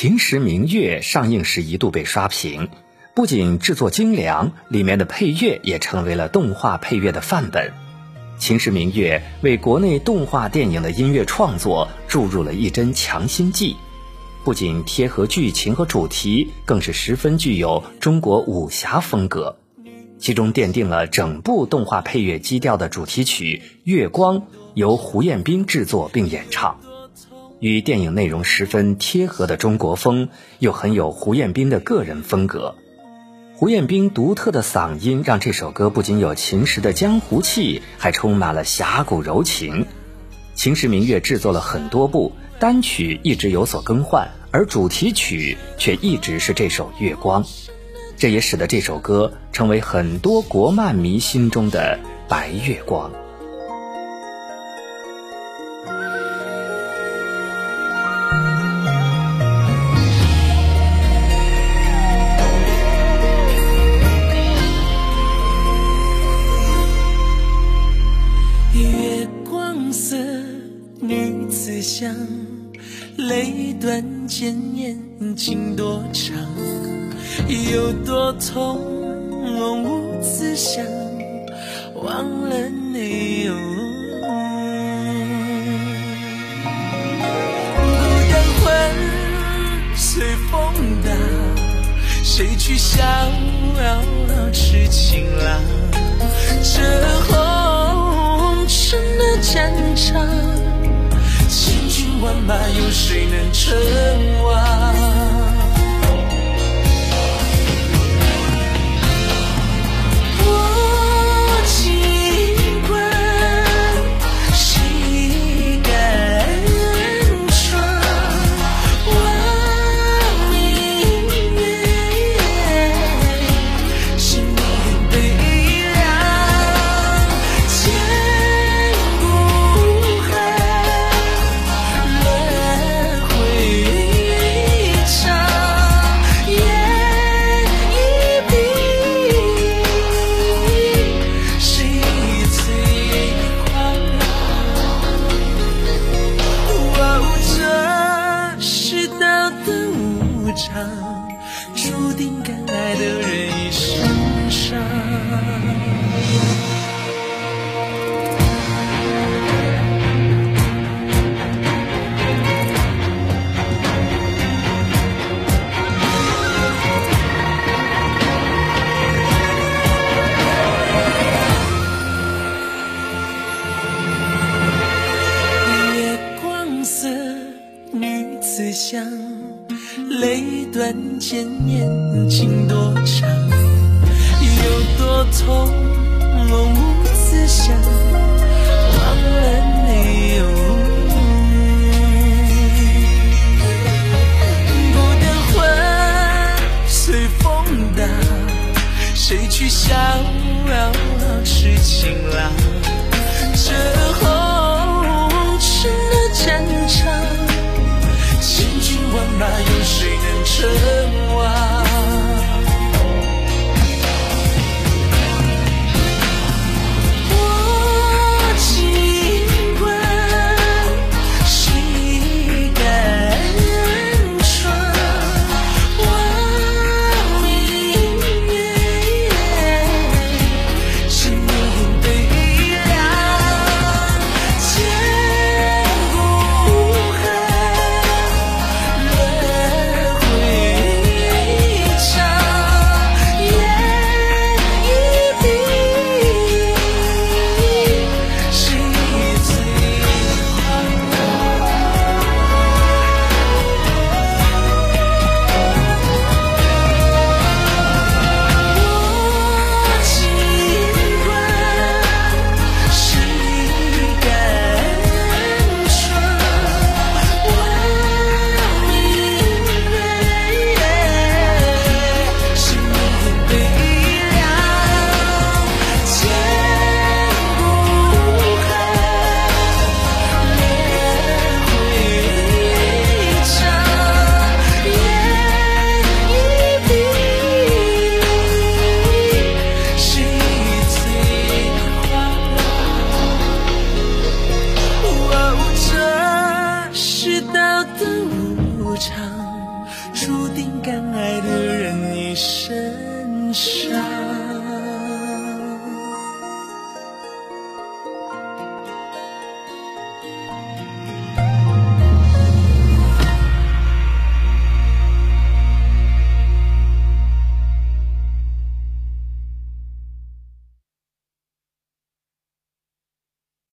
秦时明月》上映时一度被刷屏，不仅制作精良，里面的配乐也成为了动画配乐的范本。《秦时明月》为国内动画电影的音乐创作注入了一针强心剂，不仅贴合剧情和主题，更是十分具有中国武侠风格。其中奠定了整部动画配乐基调的主题曲《月光》，由胡彦斌制作并演唱。与电影内容十分贴合的中国风，又很有胡彦斌的个人风格。胡彦斌独特的嗓音让这首歌不仅有秦时的江湖气，还充满了侠骨柔情。秦时明月制作了很多部单曲，一直有所更换，而主题曲却一直是这首《月光》，这也使得这首歌成为很多国漫迷心中的白月光。女子香泪断剑念情多长，有多痛，无自想，忘了你。孤单魂随风荡，谁去逍遥痴情郎？这红战场。千军万马，有谁能称王？注定该爱的人一生伤。断剑念情多长，有多痛，我无思想，忘了下